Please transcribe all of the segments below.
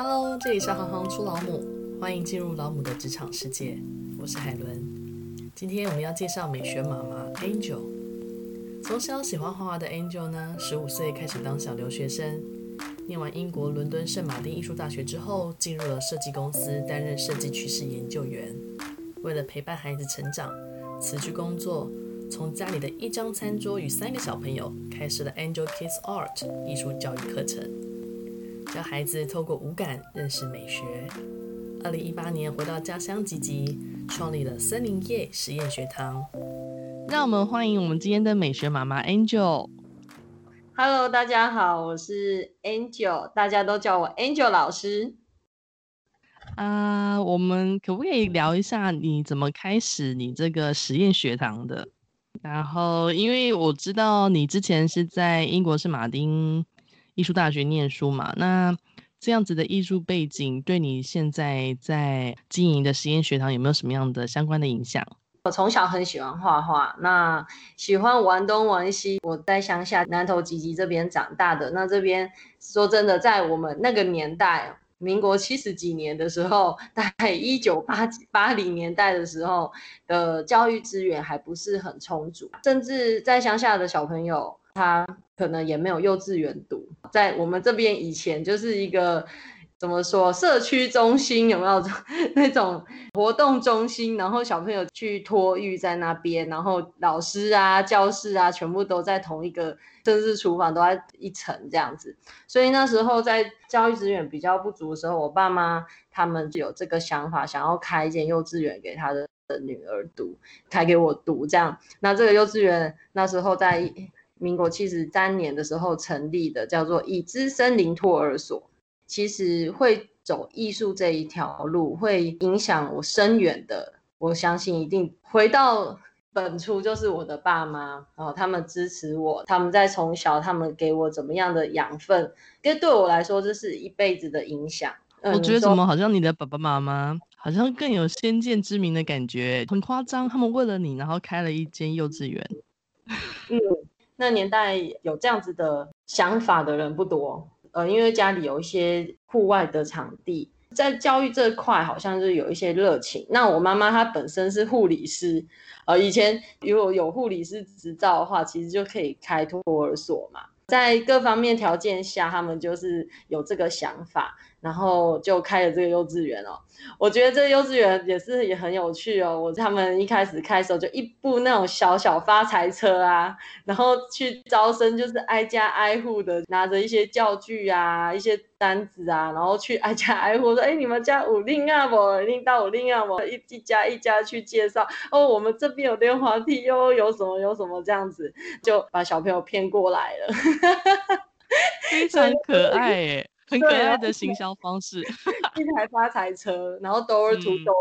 Hello，这里是行行出老母，欢迎进入老母的职场世界。我是海伦，今天我们要介绍美学妈妈 Angel。从小喜欢画画的 Angel 呢，十五岁开始当小留学生，念完英国伦敦圣马丁艺术大学之后，进入了设计公司担任设计趋势研究员。为了陪伴孩子成长，辞去工作，从家里的一张餐桌与三个小朋友，开始了 Angel Kids Art 艺术教育课程。教孩子透过五感认识美学。二零一八年回到家乡集集，创立了森林叶实验学堂。让我们欢迎我们今天的美学妈妈 Angel。Hello，大家好，我是 Angel，大家都叫我 Angel 老师。啊，uh, 我们可不可以聊一下你怎么开始你这个实验学堂的？然后，因为我知道你之前是在英国是马丁。艺术大学念书嘛，那这样子的艺术背景对你现在在经营的实验学堂有没有什么样的相关的影响？我从小很喜欢画画，那喜欢玩东玩西。我在乡下南投集集这边长大的，那这边说真的，在我们那个年代，民国七十几年的时候，大概一九八八零年代的时候的教育资源还不是很充足，甚至在乡下的小朋友。他可能也没有幼稚园读，在我们这边以前就是一个怎么说社区中心，有没有 那种活动中心？然后小朋友去托育在那边，然后老师啊、教室啊，全部都在同一个，甚至厨房都在一层这样子。所以那时候在教育资源比较不足的时候，我爸妈他们就有这个想法，想要开一间幼稚园给他的女儿读，开给我读这样。那这个幼稚园那时候在。民国七十三年的时候成立的，叫做已知森林托儿所。其实会走艺术这一条路，会影响我深远的。我相信一定回到本初，就是我的爸妈，然后他们支持我，他们在从小他们给我怎么样的养分，跟对我来说这是一辈子的影响。我觉得怎么好像你的爸爸妈妈好像更有先见之明的感觉，很夸张。他们为了你，然后开了一间幼稚园。嗯。那年代有这样子的想法的人不多，呃，因为家里有一些户外的场地，在教育这块好像是有一些热情。那我妈妈她本身是护理师，呃，以前如果有护理师执照的话，其实就可以开托儿所嘛。在各方面条件下，他们就是有这个想法，然后就开了这个幼稚园哦。我觉得这个幼稚园也是也很有趣哦。我他们一开始开的时候就一部那种小小发财车啊，然后去招生，就是挨家挨户的拿着一些教具啊，一些。单子啊，然后去挨家挨户说：“哎，你们家五零啊，我零到五零啊，我一一家一家去介绍哦。我们这边有溜滑梯哟，有什么有什么这样子，就把小朋友骗过来了，非常可爱耶，很可爱的行销方式。一台发财车，然后 door to door，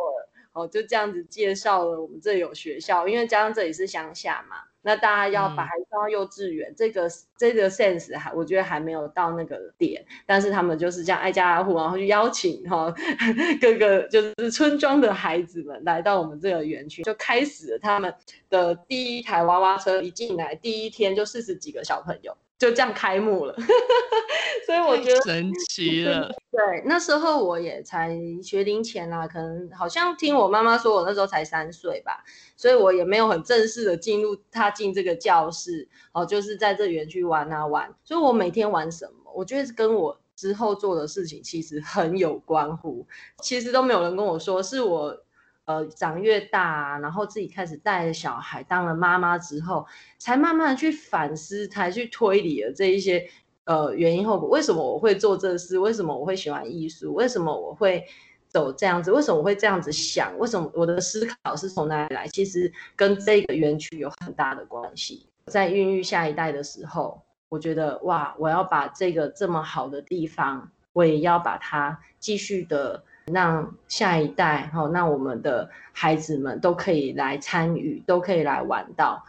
哦，就这样子介绍了我们这里有学校，因为加上这里是乡下嘛。”那大家要把孩子送到幼稚园，嗯、这个这个 sense 还我觉得还没有到那个点，但是他们就是这样挨家挨户，然后去邀请哈 各个就是村庄的孩子们来到我们这个园区，就开始了他们的第一台娃娃车，一进来第一天就四十几个小朋友。就这样开幕了，所以我觉得神奇了。对，那时候我也才学龄前啦，可能好像听我妈妈说，我那时候才三岁吧，所以我也没有很正式的进入踏进这个教室，哦，就是在这园区玩啊玩。所以我每天玩什么，我觉得跟我之后做的事情其实很有关乎。其实都没有人跟我说，是我。呃，长越大啊，然后自己开始带着小孩，当了妈妈之后，才慢慢去反思，才去推理了这一些呃原因后果。为什么我会做这事？为什么我会喜欢艺术？为什么我会走这样子？为什么我会这样子想？为什么我的思考是从哪里来？其实跟这个园区有很大的关系。在孕育下一代的时候，我觉得哇，我要把这个这么好的地方，我也要把它继续的。让下一代，哈，让我们的孩子们都可以来参与，都可以来玩到。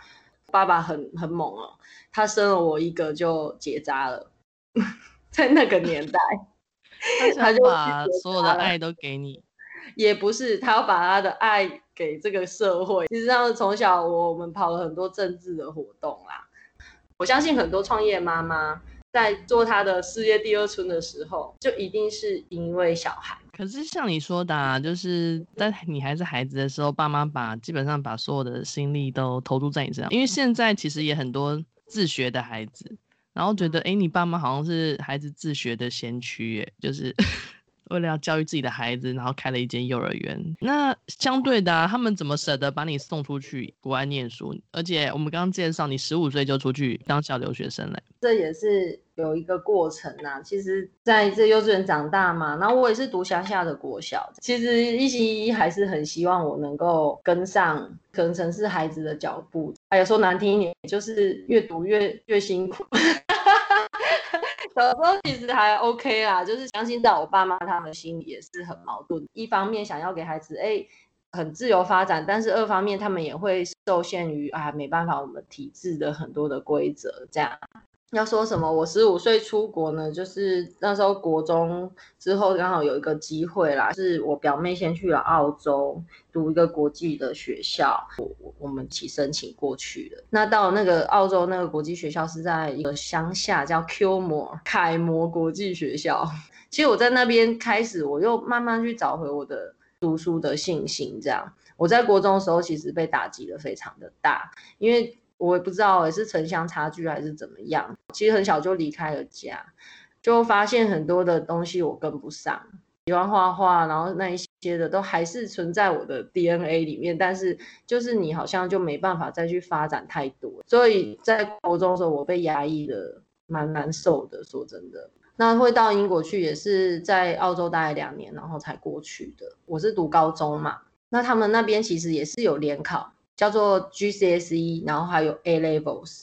爸爸很很猛哦，他生了我一个就结扎了，在那个年代，他就把所有的爱都给你，也不是他要把他的爱给这个社会。其实上从小我我们跑了很多政治的活动啦，我相信很多创业妈妈在做她的事业第二春的时候，就一定是因为小孩。可是像你说的，啊，就是在你还是孩子的时候，爸妈把基本上把所有的心力都投注在你身上。因为现在其实也很多自学的孩子，然后觉得，哎，你爸妈好像是孩子自学的先驱，哎，就是。为了要教育自己的孩子，然后开了一间幼儿园。那相对的、他们怎么舍得把你送出去国外念书？而且我们刚刚介绍，你十五岁就出去当小留学生嘞，这也是有一个过程呐、其实在这幼稚园长大嘛，然后我也是读乡下的国小。其实一心一意还是很希望我能够跟上可能城市孩子的脚步。还有说难听一点，就是越读越越辛苦。小时候其实还 OK 啦，就是相信在我爸妈他们心里也是很矛盾。一方面想要给孩子哎、很自由发展，但是二方面他们也会受限于啊没办法我们体制的很多的规则这样。要说什么？我十五岁出国呢，就是那时候国中之后刚好有一个机会啦，是我表妹先去了澳洲读一个国际的学校，我我们一起申请过去的。那到那个澳洲那个国际学校是在一个乡下叫 Q 摩凯摩国际学校。其实我在那边开始，我又慢慢去找回我的读书的信心。这样，我在国中的时候其实被打击的非常的大，因为。我也不知道也是城乡差距还是怎么样。其实很小就离开了家，就发现很多的东西我跟不上。喜欢画画，然后那一些的都还是存在我的 DNA 里面，但是就是你好像就没办法再去发展太多。所以在国中的时候，我被压抑的蛮难受的。说真的，那会到英国去也是在澳洲待了两年，然后才过去的。我是读高中嘛，那他们那边其实也是有联考。叫做 GCSE，然后还有 A Levels，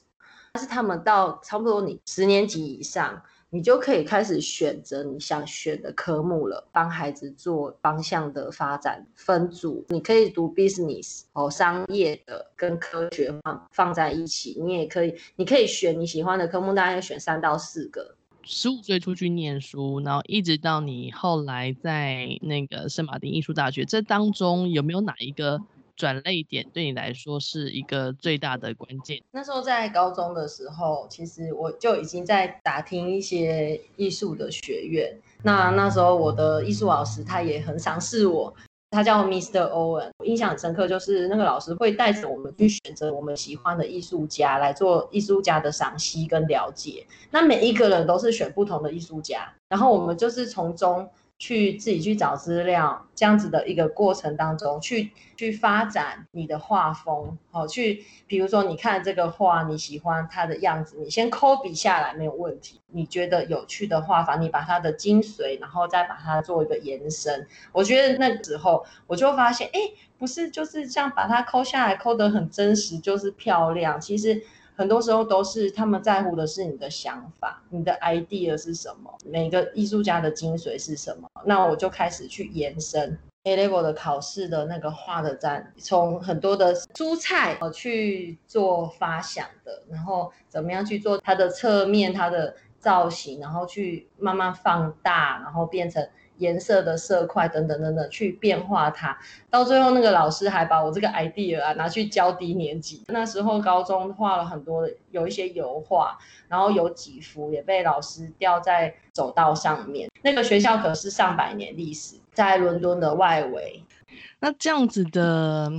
但是他们到差不多你十年级以上，你就可以开始选择你想选的科目了，帮孩子做方向的发展分组。你可以读 Business 哦，商业的跟科学放放在一起，你也可以，你可以选你喜欢的科目，大概选三到四个。十五岁出去念书，然后一直到你后来在那个圣马丁艺术大学，这当中有没有哪一个？转捩点对你来说是一个最大的关键。那时候在高中的时候，其实我就已经在打听一些艺术的学院。那那时候我的艺术老师他也很赏识我，他叫 Mr. Owen。我印象很深刻，就是那个老师会带着我们去选择我们喜欢的艺术家来做艺术家的赏析跟了解。那每一个人都是选不同的艺术家，然后我们就是从中。去自己去找资料，这样子的一个过程当中，去去发展你的画风，好，去比如说你看这个画，你喜欢它的样子，你先抠笔下来没有问题。你觉得有趣的画法，你把它的精髓，然后再把它做一个延伸。我觉得那个时候我就发现，哎，不是就是这样把它抠下来，抠得很真实就是漂亮，其实。很多时候都是他们在乎的是你的想法，你的 idea 是什么，每个艺术家的精髓是什么。那我就开始去延伸 A level 的考试的那个画的展，从很多的蔬菜去做发想的，然后怎么样去做它的侧面、它的造型，然后去慢慢放大，然后变成。颜色的色块等等等等去变化它，到最后那个老师还把我这个 idea 啊拿去教低年级。那时候高中画了很多，有一些油画，然后有几幅也被老师吊在走道上面。那个学校可是上百年历史，在伦敦的外围。那这样子的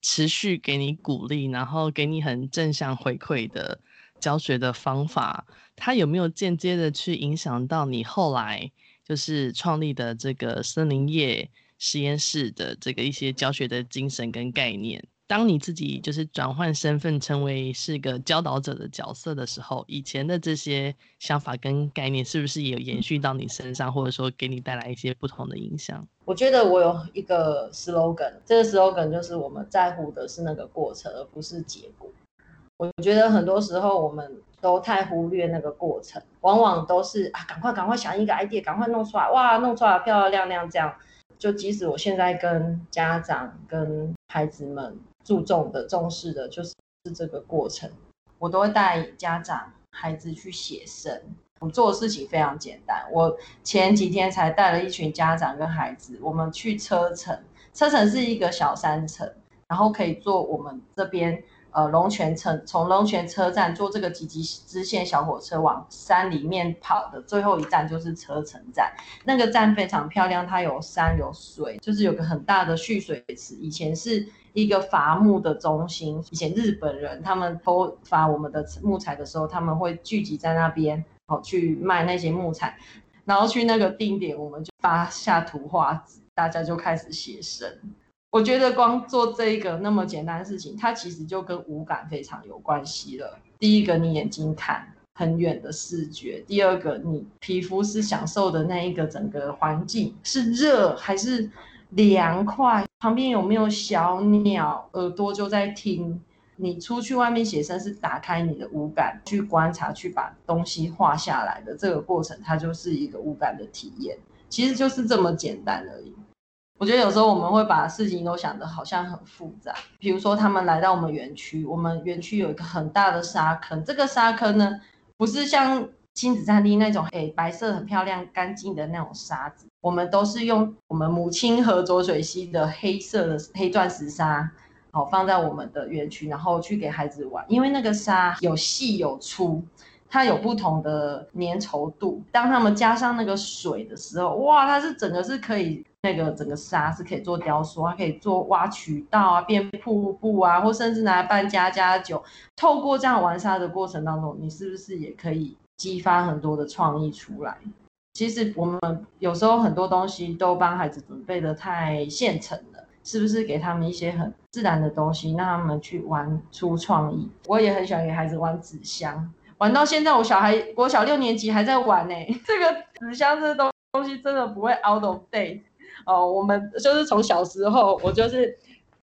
持续给你鼓励，然后给你很正向回馈的教学的方法，它有没有间接的去影响到你后来？就是创立的这个森林业实验室的这个一些教学的精神跟概念。当你自己就是转换身份成为是个教导者的角色的时候，以前的这些想法跟概念是不是也有延续到你身上，或者说给你带来一些不同的影响？我觉得我有一个 slogan，这个 slogan 就是我们在乎的是那个过程，而不是结果。我觉得很多时候我们。都太忽略那个过程，往往都是啊，赶快赶快想一个 idea，赶快弄出来，哇，弄出来漂漂亮亮这样。就即使我现在跟家长、跟孩子们注重的、重视的，就是这个过程，我都会带家长、孩子去写生。我做的事情非常简单，我前几天才带了一群家长跟孩子，我们去车城，车城是一个小山城，然后可以坐我们这边。呃龙泉车，从龙泉车站坐这个几级支线小火车往山里面跑的最后一站就是车城站。那个站非常漂亮，它有山有水，就是有个很大的蓄水池。以前是一个伐木的中心，以前日本人他们偷伐我们的木材的时候，他们会聚集在那边，好去卖那些木材。然后去那个定点，我们就发下图画纸，大家就开始写生。我觉得光做这一个那么简单的事情，它其实就跟五感非常有关系了。第一个，你眼睛看很远的视觉；第二个，你皮肤是享受的那一个整个环境是热还是凉快，旁边有没有小鸟，耳朵就在听。你出去外面写生是打开你的五感去观察，去把东西画下来的这个过程，它就是一个五感的体验，其实就是这么简单而已。我觉得有时候我们会把事情都想得好像很复杂，比如说他们来到我们园区，我们园区有一个很大的沙坑，这个沙坑呢不是像亲子餐厅那种诶白色很漂亮干净的那种沙子，我们都是用我们母亲河浊水溪的黑色的黑钻石沙。好，放在我们的园区，然后去给孩子玩。因为那个沙有细有粗，它有不同的粘稠度。当他们加上那个水的时候，哇，它是整个是可以那个整个沙是可以做雕塑，它可以做挖渠道啊，变瀑布啊，或甚至拿来办家家酒。透过这样玩沙的过程当中，你是不是也可以激发很多的创意出来？其实我们有时候很多东西都帮孩子准备的太现成了。是不是给他们一些很自然的东西，让他们去玩出创意？我也很喜欢给孩子玩纸箱，玩到现在，我小孩国小六年级还在玩呢。这个纸箱这个东东西真的不会 out of date 哦。我们就是从小时候，我就是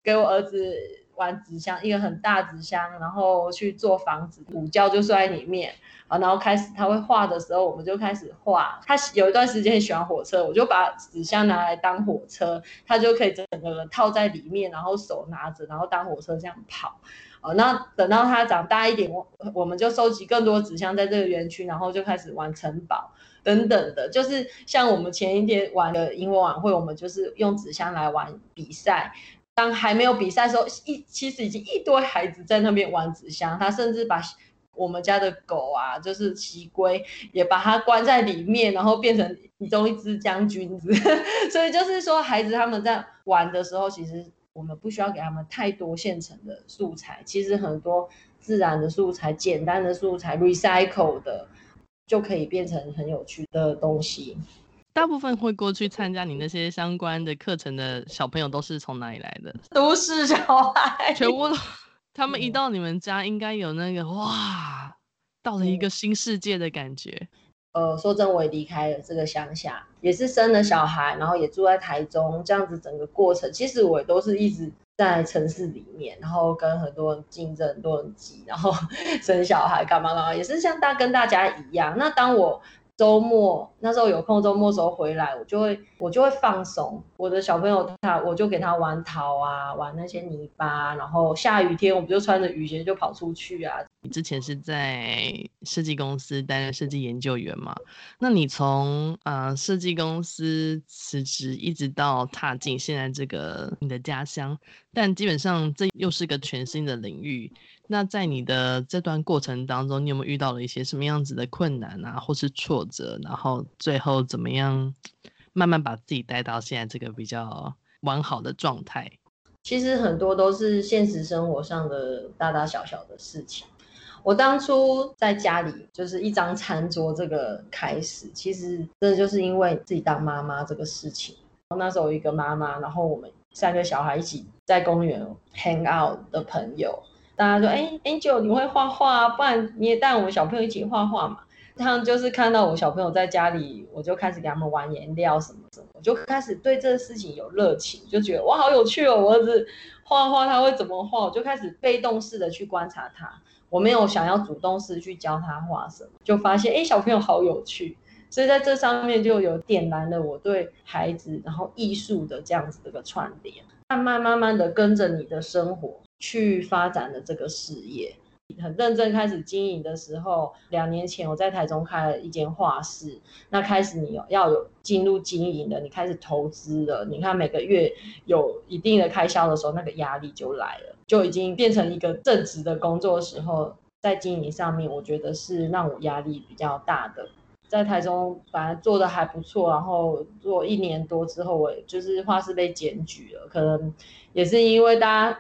给我儿子玩纸箱，一个很大纸箱，然后去做房子，午觉就睡在里面。啊，然后开始他会画的时候，我们就开始画。他有一段时间喜欢火车，我就把纸箱拿来当火车，他就可以整个人套在里面，然后手拿着，然后当火车这样跑。啊，那等到他长大一点，我我们就收集更多纸箱在这个园区，然后就开始玩城堡等等的。就是像我们前一天玩的英文晚会，我们就是用纸箱来玩比赛。当还没有比赛的时候，一其实已经一堆孩子在那边玩纸箱，他甚至把。我们家的狗啊，就是奇龟，也把它关在里面，然后变成其中一只将军子。所以就是说，孩子他们在玩的时候，其实我们不需要给他们太多现成的素材，其实很多自然的素材、简单的素材、recycle 的，就可以变成很有趣的东西。大部分会过去参加你那些相关的课程的小朋友，都是从哪里来的？都是小孩，全部都。他们一到你们家，应该有那个哇，到了一个新世界的感觉。呃，说真，我也离开了这个乡下，也是生了小孩，然后也住在台中，这样子整个过程，其实我也都是一直在城市里面，然后跟很多人竞争，很多人挤，然后 生小孩干嘛干嘛，也是像大跟大家一样。那当我周末那时候有空，周末时候回来，我就会我就会放松。我的小朋友他，我就给他玩桃啊，玩那些泥巴，然后下雨天我们就穿着雨鞋就跑出去啊。你之前是在设计公司担任设计研究员嘛？那你从呃设计公司辞职，一直到踏进现在这个你的家乡，但基本上这又是个全新的领域。那在你的这段过程当中，你有没有遇到了一些什么样子的困难啊，或是挫折？然后最后怎么样慢慢把自己带到现在这个比较完好的状态？其实很多都是现实生活上的大大小小的事情。我当初在家里就是一张餐桌这个开始，其实真的就是因为自己当妈妈这个事情。那时候有一个妈妈，然后我们三个小孩一起在公园 hang out 的朋友。大家说：“哎，Angel，你会画画啊？不然你也带我们小朋友一起画画嘛。”他们就是看到我小朋友在家里，我就开始给他们玩颜料什么什么，我就开始对这个事情有热情，就觉得哇，好有趣哦！我儿子画画他会怎么画？我就开始被动式的去观察他，我没有想要主动式去教他画什么，就发现哎，小朋友好有趣，所以在这上面就有点燃了我对孩子然后艺术的这样子的一个串联，慢慢慢慢的跟着你的生活。去发展的这个事业，很认真开始经营的时候，两年前我在台中开了一间画室，那开始你有要有进入经营了，你开始投资了，你看每个月有一定的开销的时候，那个压力就来了，就已经变成一个正职的工作时候，在经营上面，我觉得是让我压力比较大的。在台中反而做的还不错，然后做一年多之后，我就是画室被检举了，可能也是因为大家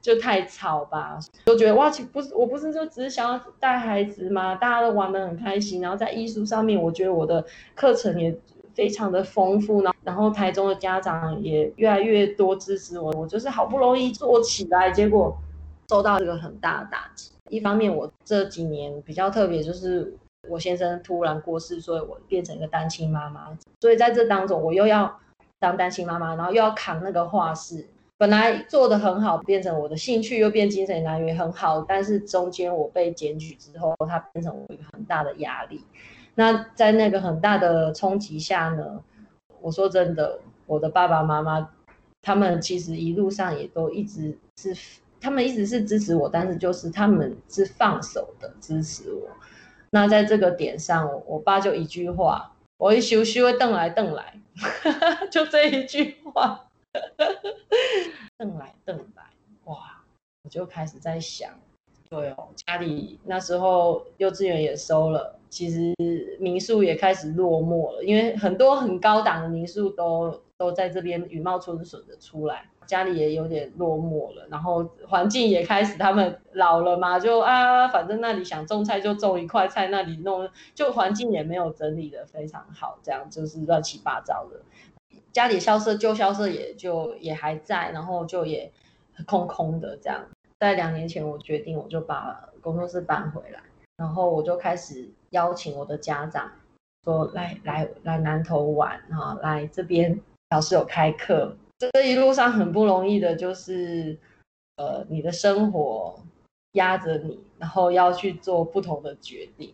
就太吵吧，都觉得哇，不是我不是就只是想要带孩子吗？大家都玩得很开心，然后在艺术上面，我觉得我的课程也非常的丰富呢，然后台中的家长也越来越多支持我，我就是好不容易做起来，结果受到这个很大的打击。一方面，我这几年比较特别就是。我先生突然过世，所以我变成一个单亲妈妈。所以在这当中，我又要当单亲妈妈，然后又要扛那个画室。本来做的很好，变成我的兴趣，又变精神来源很好。但是中间我被检举之后，它变成我一个很大的压力。那在那个很大的冲击下呢，我说真的，我的爸爸妈妈他们其实一路上也都一直是，他们一直是支持我，但是就是他们是放手的支持我。那在这个点上，我爸就一句话，我一休息会瞪来瞪来，就这一句话，瞪来瞪来，哇！我就开始在想，对哦，家里那时候幼稚园也收了，其实民宿也开始落寞了，因为很多很高档的民宿都都在这边雨后春笋的出来。家里也有点落寞了，然后环境也开始，他们老了嘛，就啊，反正那里想种菜就种一块菜，那里弄就环境也没有整理的非常好，这样就是乱七八糟的。家里校舍旧校舍也就也还在，然后就也空空的这样。在两年前，我决定我就把工作室搬回来，然后我就开始邀请我的家长说来来来南投玩哈，来这边老师有开课。这一路上很不容易的，就是，呃，你的生活压着你，然后要去做不同的决定，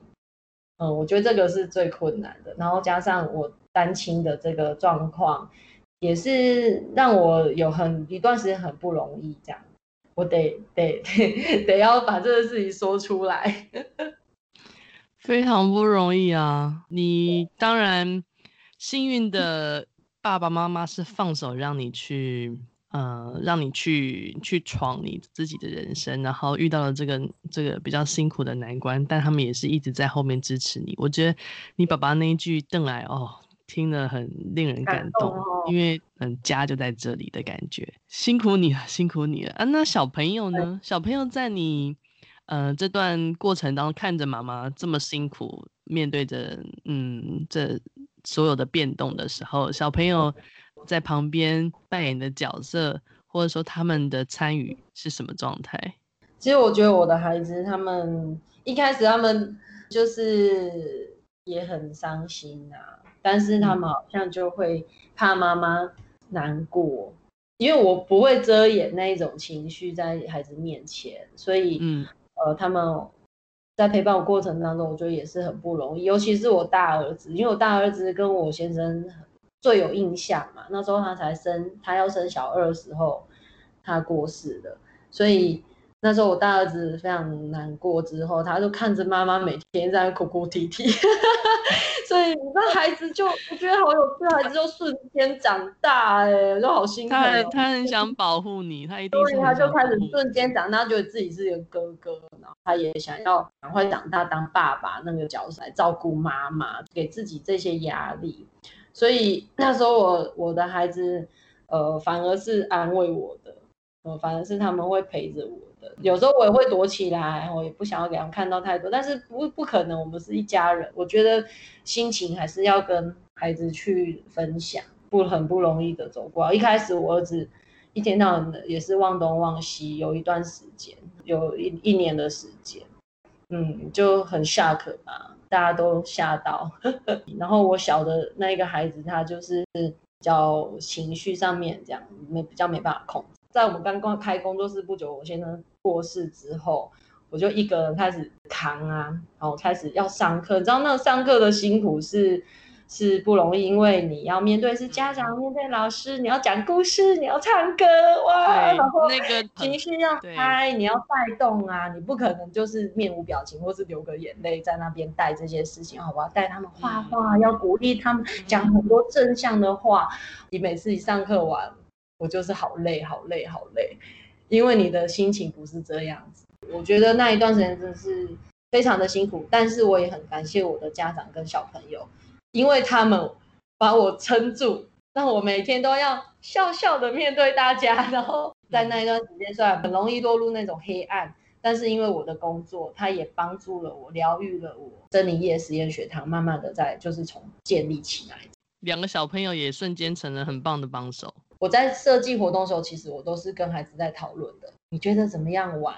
嗯，我觉得这个是最困难的。然后加上我单亲的这个状况，也是让我有很一段时间很不容易。这样，我得得得 得要把这个事情说出来，非常不容易啊！你当然幸运的。爸爸妈妈是放手让你去，呃，让你去去闯你自己的人生，然后遇到了这个这个比较辛苦的难关，但他们也是一直在后面支持你。我觉得你爸爸那一句“邓来”哦，听了很令人感动，感动哦、因为嗯，家就在这里的感觉。辛苦你了，辛苦你了啊！那小朋友呢？小朋友在你呃这段过程当中，看着妈妈这么辛苦，面对着嗯这。所有的变动的时候，小朋友在旁边扮演的角色，或者说他们的参与是什么状态？其实我觉得我的孩子他们一开始他们就是也很伤心啊，但是他们好像就会怕妈妈难过，因为我不会遮掩那一种情绪在孩子面前，所以嗯呃他们。在陪伴我过程当中，我觉得也是很不容易，尤其是我大儿子，因为我大儿子跟我先生最有印象嘛。那时候他才生，他要生小二的时候，他过世了，所以。那时候我大儿子非常难过，之后他就看着妈妈每天在哭哭啼啼，所以那孩子就我觉得好有趣，孩子就瞬间长大，哎，就好心疼。他他很想保护你，他一定。所以他就开始瞬间长大，觉得自己是一个哥哥，然后他也想要赶快长大当爸爸那个角色来照顾妈妈，给自己这些压力。所以那时候我我的孩子，呃，反而是安慰我的，呃，反而是他们会陪着我。有时候我也会躲起来，我也不想要给他们看到太多，但是不不可能，我们是一家人。我觉得心情还是要跟孩子去分享，不很不容易的走过。一开始我儿子一天到晚的也是忘东忘西，有一段时间，有一一年的时间，嗯，就很 shock 吧，大家都吓到。然后我小的那一个孩子，他就是比较情绪上面这样没比较没办法控制。在我们刚刚开工作室不久，我先生过世之后，我就一个人开始扛啊，然后开始要上课。你知道那上课的辛苦是，是不容易，因为你要面对是家长，面对老师，你要讲故事，你要唱歌，哇，然后那个情绪要嗨，你要带动啊，你不可能就是面无表情或是流个眼泪在那边带这些事情，好，我要带他们画画，要鼓励他们讲很多正向的话。你每次一上课完，我就是好累，好累，好累，因为你的心情不是这样子。我觉得那一段时间真的是非常的辛苦，但是我也很感谢我的家长跟小朋友。因为他们把我撑住，让我每天都要笑笑的面对大家。然后在那一段时间，虽然很容易落入那种黑暗，但是因为我的工作，它也帮助了我，疗愈了我。森林夜实验学堂慢慢的在就是从建立起来。两个小朋友也瞬间成了很棒的帮手。我在设计活动的时候，其实我都是跟孩子在讨论的。你觉得怎么样玩？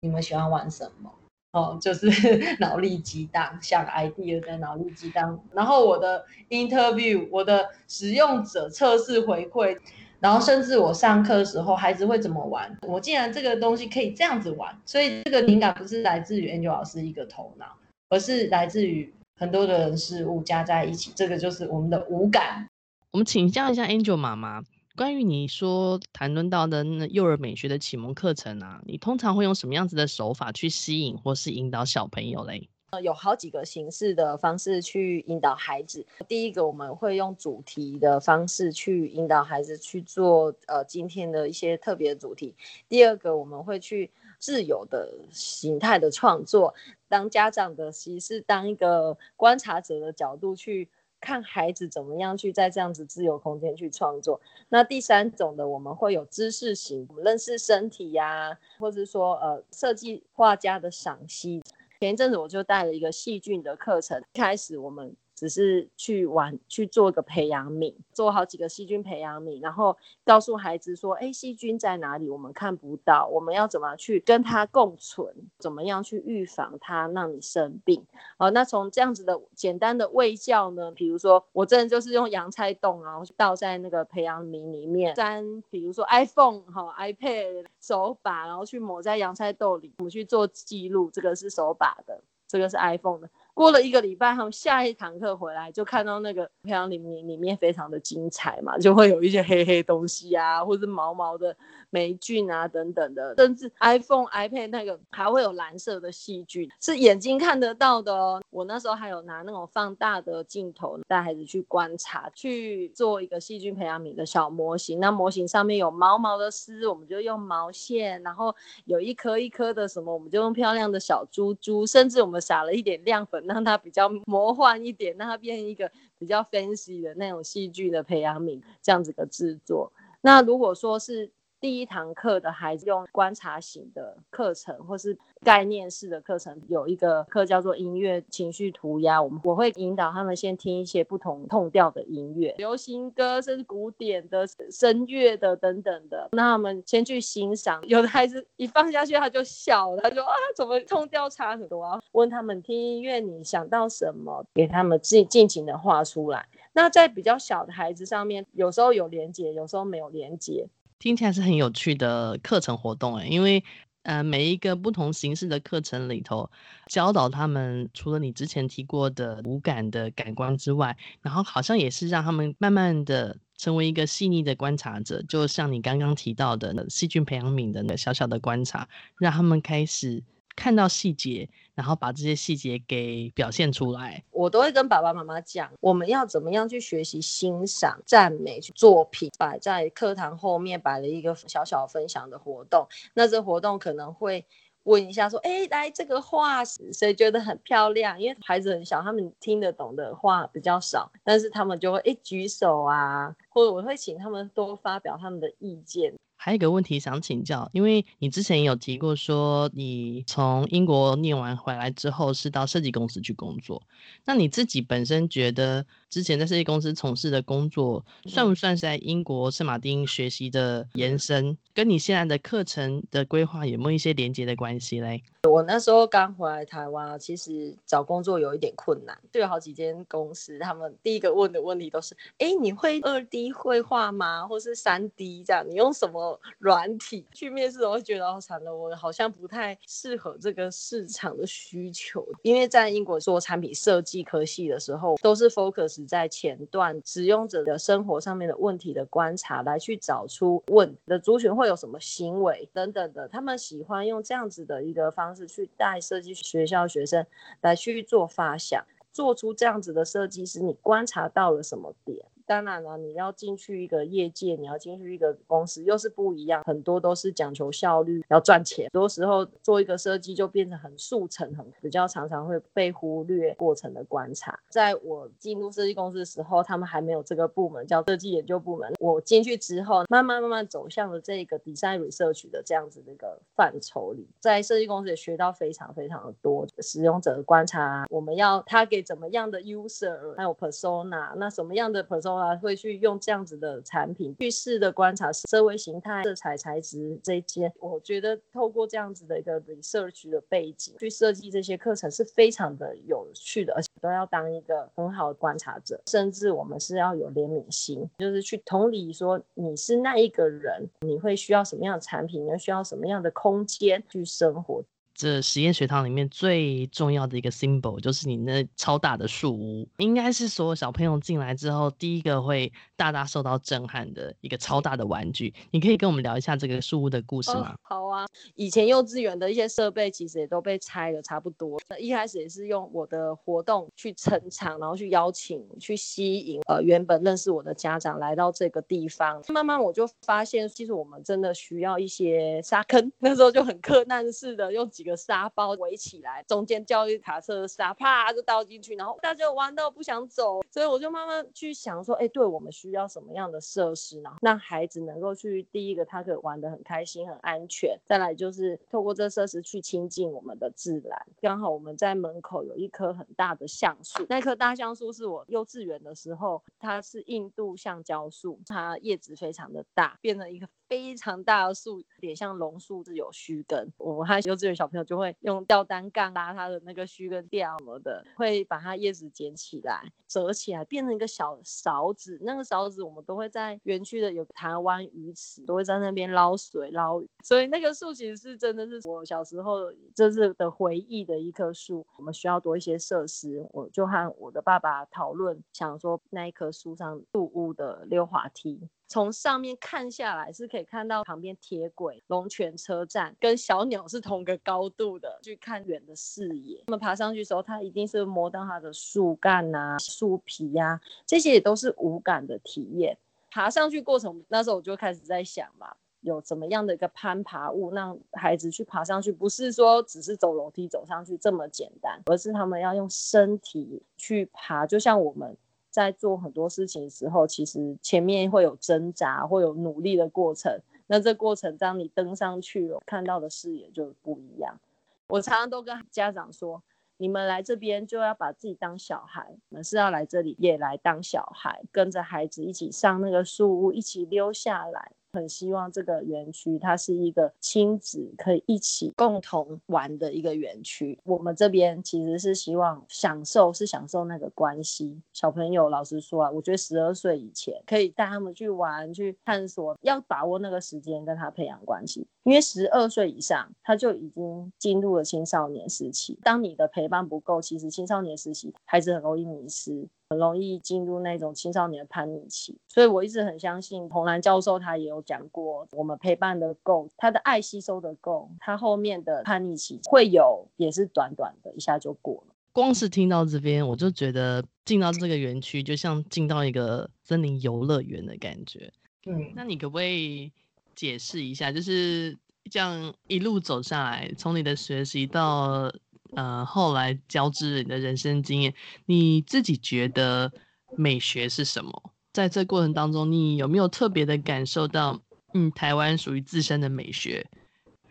你们喜欢玩什么？哦，就是 脑力激荡，像 idea 的脑力激荡。然后我的 interview，我的使用者测试回馈，然后甚至我上课的时候，孩子会怎么玩？我竟然这个东西可以这样子玩，所以这个灵感不是来自于 Angel 老师一个头脑，而是来自于很多的人事物加在一起，这个就是我们的五感。我们请教一下 Angel 妈妈。关于你说谈论到的幼儿美学的启蒙课程啊，你通常会用什么样子的手法去吸引或是引导小朋友嘞？呃，有好几个形式的方式去引导孩子。第一个，我们会用主题的方式去引导孩子去做呃今天的一些特别主题。第二个，我们会去自由的形态的创作，当家长的其实是当一个观察者的角度去。看孩子怎么样去在这样子自由空间去创作。那第三种的，我们会有知识型，我们认识身体呀、或者说呃设计画家的赏析。前一阵子我就带了一个细菌的课程，开始我们。只是去玩去做一个培养皿，做好几个细菌培养皿，然后告诉孩子说：“哎，细菌在哪里？我们看不到，我们要怎么去跟它共存？怎么样去预防它让你生病？”好，那从这样子的简单的卫教呢，比如说我真的就是用洋菜冻，然后倒在那个培养皿里面，沾比如说 iPhone 哈 iPad 手把，然后去抹在洋菜豆里，我们去做记录，这个是手把的，这个是 iPhone 的。过了一个礼拜，他们下一堂课回来就看到那个培养皿里里面非常的精彩嘛，就会有一些黑黑东西啊，或者毛毛的霉菌啊等等的，甚至 iPhone、iPad 那个还会有蓝色的细菌，是眼睛看得到的哦。我那时候还有拿那种放大的镜头带孩子去观察，去做一个细菌培养皿的小模型。那模型上面有毛毛的丝，我们就用毛线，然后有一颗一颗的什么，我们就用漂亮的小珠珠，甚至我们撒了一点亮粉。让它比较魔幻一点，让它变一个比较 fancy 的那种戏剧的培养皿，这样子的制作。那如果说是第一堂课的孩子用观察型的课程，或是概念式的课程，有一个课叫做音乐情绪涂鸦，我们我会引导他们先听一些不同痛调的音乐，流行歌，甚至古典的、声乐的等等的，那他们先去欣赏。有的孩子一放下去他就笑了，他说啊，怎么痛调差很多啊？问他们听音乐你想到什么，给他们尽尽情的画出来。那在比较小的孩子上面，有时候有连接，有时候没有连接。听起来是很有趣的课程活动诶，因为呃每一个不同形式的课程里头，教导他们除了你之前提过的五感的感官之外，然后好像也是让他们慢慢的成为一个细腻的观察者，就像你刚刚提到的细菌培养皿的那个小小的观察，让他们开始。看到细节，然后把这些细节给表现出来。我都会跟爸爸妈妈讲，我们要怎么样去学习欣赏、赞美作品，摆在课堂后面摆了一个小小分享的活动。那这活动可能会问一下说：“哎，来这个画谁觉得很漂亮？”因为孩子很小，他们听得懂的话比较少，但是他们就会哎举手啊，或者我会请他们多发表他们的意见。还有一个问题想请教，因为你之前有提过说你从英国念完回来之后是到设计公司去工作，那你自己本身觉得之前在设计公司从事的工作算不算是在英国圣马丁学习的延伸？跟你现在的课程的规划有没有一些连接的关系嘞？我那时候刚回来台湾，其实找工作有一点困难，就有好几间公司，他们第一个问的问题都是：哎，你会二 D 绘画吗？或是三 D 这样？你用什么？么软体。去面试我会觉得好，惨了，我好像不太适合这个市场的需求。因为在英国做产品设计科系的时候，都是 focus 在前段使用者的生活上面的问题的观察，来去找出问的族群会有什么行为等等的。他们喜欢用这样子的一个方式去带设计学校学生来去做发想，做出这样子的设计是，你观察到了什么点？当然了，你要进去一个业界，你要进去一个公司，又是不一样。很多都是讲求效率，要赚钱。很多时候做一个设计就变成很速成，很比较常常会被忽略过程的观察。在我进入设计公司的时候，他们还没有这个部门叫设计研究部门。我进去之后，慢慢慢慢走向了这个 design research 的这样子的一个范畴里，在设计公司也学到非常非常的多使用者的观察。我们要他给怎么样的 user，还有 persona，那什么样的 persona？会去用这样子的产品去试的观察社会形态、色彩材质这些，我觉得透过这样子的一个 research 的背景去设计这些课程是非常的有趣的，而且都要当一个很好的观察者，甚至我们是要有怜悯心，就是去同理说你是那一个人，你会需要什么样的产品，你需要什么样的空间去生活。这实验学堂里面最重要的一个 symbol 就是你那超大的树屋，应该是所有小朋友进来之后第一个会大大受到震撼的一个超大的玩具。你可以跟我们聊一下这个树屋的故事吗？哦，好啊，以前幼稚园的一些设备其实也都被拆了差不多。一开始也是用我的活动去撑场，然后去邀请、去吸引呃原本认识我的家长来到这个地方。慢慢我就发现，其实我们真的需要一些沙坑。那时候就很困难似的用几个沙包围起来，中间教育卡车的沙啪就倒进去，然后大家玩到不想走，所以我就慢慢去想说，哎，对我们需要什么样的设施，然后让孩子能够去第一个，他可以玩得很开心、很安全；再来就是透过这设施去亲近我们的自然。刚好我们在门口有一棵很大的橡树，那棵大橡树是我幼稚园的时候，它是印度橡胶树，它叶子非常的大，变成一个非常大的树，有点像榕树，是有须根。我们幼稚园小朋友就会用吊单杠拉它的那个须根掉什么的，会把它叶子捡起来，折起来变成一个小勺子。那个勺子我们都会在园区的有台湾鱼池，都会在那边捞水捞鱼。所以那个树其实是真的是我小时候就是的回忆的一棵树。我们需要多一些设施，我就和我的爸爸讨论，想说那一棵树上树屋的溜滑梯。从上面看下来是可以看到旁边铁轨、龙泉车站跟小鸟是同个高度的，去看远的视野。那么爬上去的时候，它一定是摸到它的树干啊、树皮呀、啊，这些也都是五感的体验。爬上去过程，那时候我就开始在想嘛，有怎么样的一个攀爬物让孩子去爬上去？不是说只是走楼梯走上去这么简单，而是他们要用身体去爬，就像我们。在做很多事情的时候，其实前面会有挣扎，会有努力的过程。那这过程，当你登上去了，看到的视野就不一样。我常常都跟家长说，你们来这边就要把自己当小孩，你们是要来这里也来当小孩，跟着孩子一起上那个树屋，一起溜下来。很希望这个园区它是一个亲子可以一起共同玩的一个园区。我们这边其实是希望享受，是享受那个关系。小朋友，老实说啊，我觉得十二岁以前可以带他们去玩、去探索，要把握那个时间跟他培养关系。因为十二岁以上他就已经进入了青少年时期。当你的陪伴不够，其实青少年时期孩子很容易迷失。很容易进入那种青少年的叛逆期，所以我一直很相信洪兰教授，他也有讲过，我们陪伴的够，他的爱吸收的够，他后面的叛逆期会有，也是短短的，一下就过了。光是听到这边，我就觉得进到这个园区，就像进到一个森林游乐园的感觉。嗯，那你可不可以解释一下，就是这样一路走下来，从你的学习到。呃，后来交织你的人生经验，你自己觉得美学是什么？在这过程当中，你有没有特别的感受到，嗯，台湾属于自身的美学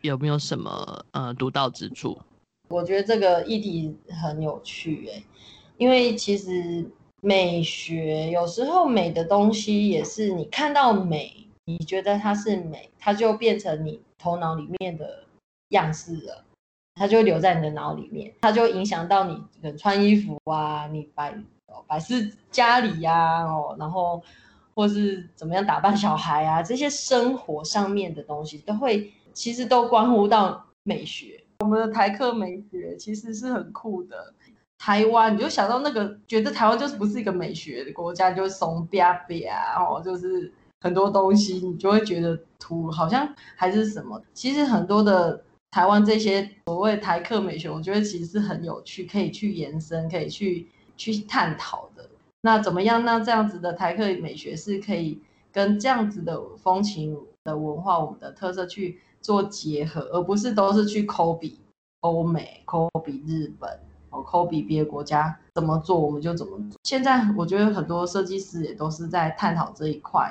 有没有什么呃独到之处？我觉得这个议题很有趣诶，因为其实美学有时候美的东西也是你看到美，你觉得它是美，它就变成你头脑里面的样式了。它就留在你的脑里面，它就影响到你可能穿衣服啊，你摆摆饰家里呀、啊，哦，然后或是怎么样打扮小孩啊，这些生活上面的东西都会，其实都关乎到美学。我们的台客美学其实是很酷的。台湾，你就想到那个，觉得台湾就是不是一个美学的国家，就是怂瘪瘪啊，哦，就是很多东西你就会觉得土，好像还是什么。其实很多的台湾这些所谓台客美学，我觉得其实是很有趣，可以去延伸，可以去去探讨的。那怎么样？那这样子的台客美学是可以跟这样子的风情的文化，我们的特色去做结合，而不是都是去抠比欧美、抠比日本。哦，抠比别的国家怎么做，我们就怎么做。现在我觉得很多设计师也都是在探讨这一块，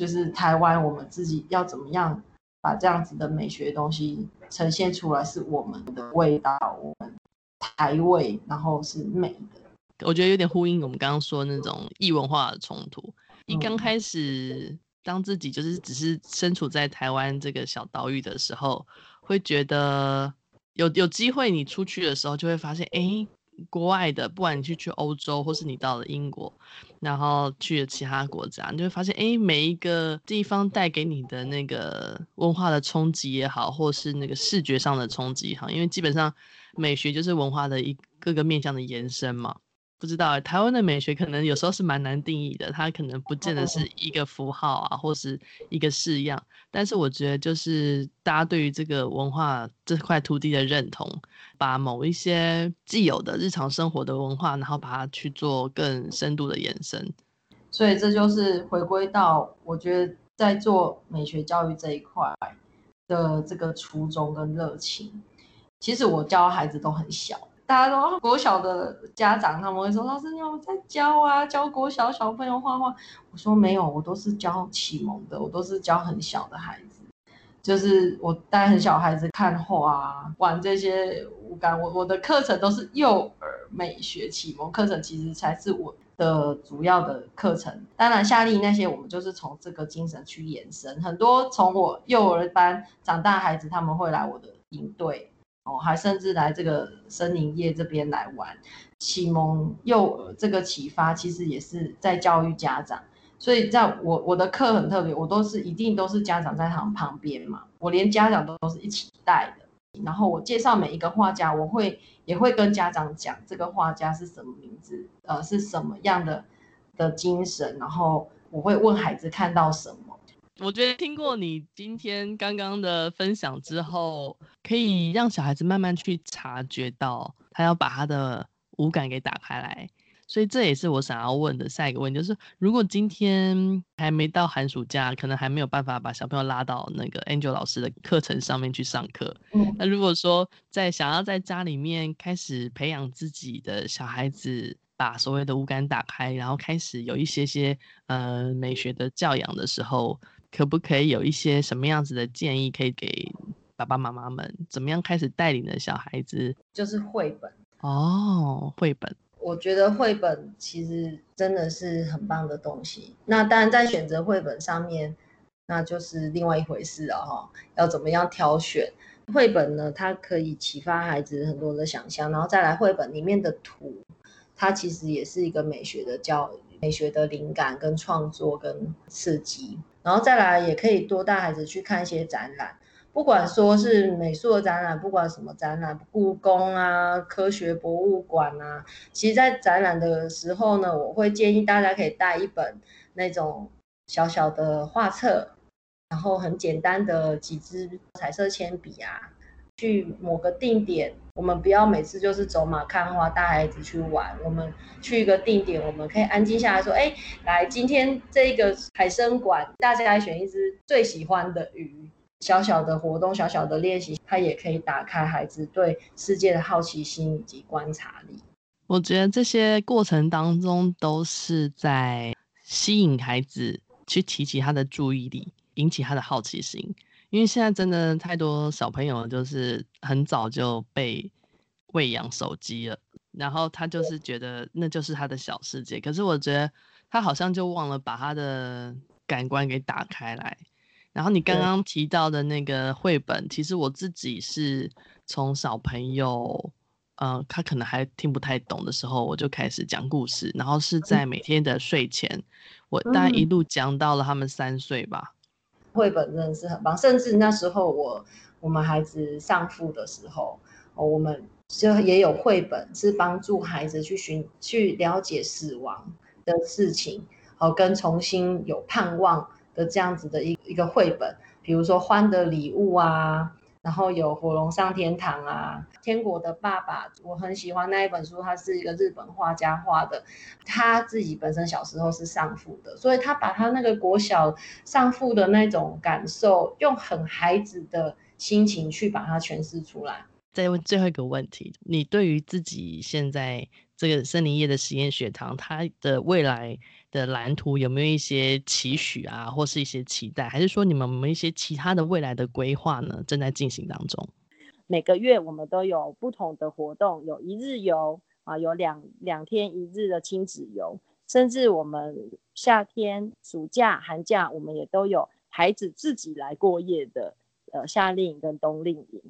就是台湾我们自己要怎么样把这样子的美学东西呈现出来，是我们的味道，我们台味，然后是美的。我觉得有点呼应我们刚刚说的那种异文化的冲突。一刚开始当自己就是只是身处在台湾这个小岛屿的时候，会觉得。有有机会，你出去的时候就会发现，哎，国外的，不管你去去欧洲，或是你到了英国，然后去了其他国家，你就会发现，哎，每一个地方带给你的那个文化的冲击也好，或是那个视觉上的冲击也好，因为基本上美学就是文化的一各个面向的延伸嘛。不知道，台湾的美学可能有时候是蛮难定义的，它可能不见得是一个符号啊，或是一个式样。但是我觉得，就是大家对于这个文化这块土地的认同，把某一些既有的日常生活的文化，然后把它去做更深度的延伸。所以这就是回归到我觉得在做美学教育这一块的这个初衷跟热情。其实我教孩子都很小。大家都国小的家长，他们会说：“老师，你有在教啊？教国小小朋友画画？”我说：“没有，我都是教启蒙的，我都是教很小的孩子，就是我带很小孩子看画啊，玩这些五感。我我的课程都是幼儿美学启蒙课程，其实才是我的主要的课程。当然，夏令营那些我们就是从这个精神去延伸。很多从我幼儿班长大孩子，他们会来我的营队。”哦，还甚至来这个森林业这边来玩，启蒙幼儿这个启发，其实也是在教育家长。所以在我我的课很特别，我都是一定都是家长在他旁边嘛，我连家长都都是一起带的。然后我介绍每一个画家，我会也会跟家长讲这个画家是什么名字，呃，是什么样的的精神，然后我会问孩子看到什么。我觉得听过你今天刚刚的分享之后，可以让小孩子慢慢去察觉到，他要把他的五感给打开来。所以这也是我想要问的下一个问题，就是如果今天还没到寒暑假，可能还没有办法把小朋友拉到那个 Angel 老师的课程上面去上课。嗯，那如果说在想要在家里面开始培养自己的小孩子，把所谓的五感打开，然后开始有一些些呃美学的教养的时候。可不可以有一些什么样子的建议，可以给爸爸妈妈们？怎么样开始带领的小孩子？就是绘本哦，绘本。我觉得绘本其实真的是很棒的东西。那当然，在选择绘本上面，那就是另外一回事了哈。要怎么样挑选绘本呢？它可以启发孩子很多的想象，然后再来绘本里面的图，它其实也是一个美学的教育。美学的灵感跟创作跟刺激，然后再来也可以多带孩子去看一些展览，不管说是美术的展览，不管什么展览，故宫啊、科学博物馆啊，其实，在展览的时候呢，我会建议大家可以带一本那种小小的画册，然后很简单的几支彩色铅笔啊。去某个定点，我们不要每次就是走马看花带孩子去玩。我们去一个定点，我们可以安静下来说：“哎，来，今天这个海生馆，大家来选一只最喜欢的鱼。”小小的活动，小小的练习，它也可以打开孩子对世界的好奇心以及观察力。我觉得这些过程当中都是在吸引孩子去提起他的注意力，引起他的好奇心。因为现在真的太多小朋友就是很早就被喂养手机了，然后他就是觉得那就是他的小世界。可是我觉得他好像就忘了把他的感官给打开来。然后你刚刚提到的那个绘本，其实我自己是从小朋友呃，他可能还听不太懂的时候，我就开始讲故事，然后是在每天的睡前，我大概一路讲到了他们三岁吧。绘本真的是很棒，甚至那时候我我们孩子上父的时候，哦，我们就也有绘本是帮助孩子去寻去了解死亡的事情，哦，跟重新有盼望这样子的一一个绘本，比如说《欢的礼物》啊。然后有火龙上天堂啊，天国的爸爸，我很喜欢那一本书，他是一个日本画家画的，他自己本身小时候是丧父的，所以他把他那个国小丧父的那种感受，用很孩子的心情去把它诠释出来。再问最后一个问题，你对于自己现在这个森林叶的实验学堂，它的未来的蓝图有没有一些期许啊，或是一些期待，还是说你们有没有一些其他的未来的规划呢？正在进行当中。每个月我们都有不同的活动，有一日游啊，有两两天一日的亲子游，甚至我们夏天、暑假、寒假，我们也都有孩子自己来过夜的呃夏令营跟冬令营。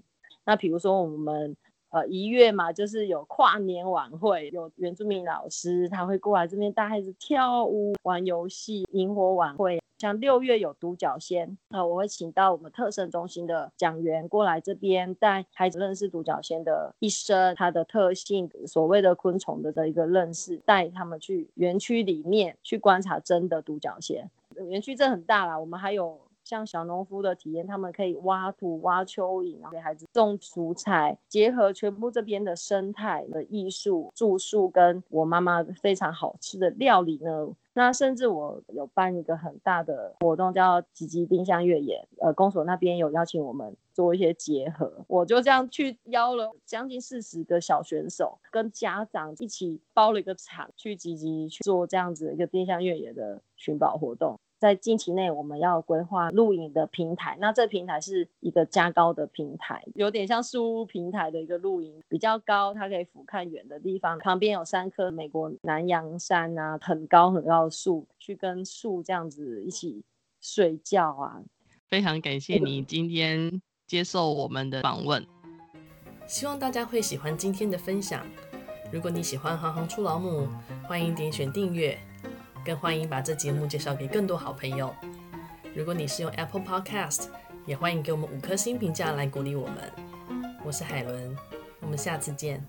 那比如说我们呃一月嘛，就是有跨年晚会，有原住民老师他会过来这边带孩子跳舞、玩游戏、萤火晚会。像六月有独角仙，那我会请到我们特生中心的讲员过来这边带孩子认识独角仙的一生、它的特性、所谓的昆虫的的一个认识，带他们去园区里面去观察真的独角仙。园区这很大啦，我们还有。像小农夫的体验，他们可以挖土、挖蚯蚓，然后给孩子种蔬菜，结合全部这边的生态的艺术、住宿，跟我妈妈非常好吃的料理呢。那甚至我有办一个很大的活动，叫“吉吉丁香越野”，呃，公所那边有邀请我们做一些结合，我就这样去邀了将近四十个小选手，跟家长一起包了一个场，去吉吉去做这样子一个丁香越野的寻宝活动。在近期内，我们要规划露营的平台。那这平台是一个加高的平台，有点像树屋平台的一个露营，比较高，它可以俯瞰远的地方。旁边有三棵美国南洋杉啊，很高很高的树，去跟树这样子一起睡觉啊。非常感谢你今天接受我们的访问，希望大家会喜欢今天的分享。如果你喜欢行行出老母，欢迎点选订阅。更欢迎把这节目介绍给更多好朋友。如果你是用 Apple Podcast，也欢迎给我们五颗星评价来鼓励我们。我是海伦，我们下次见。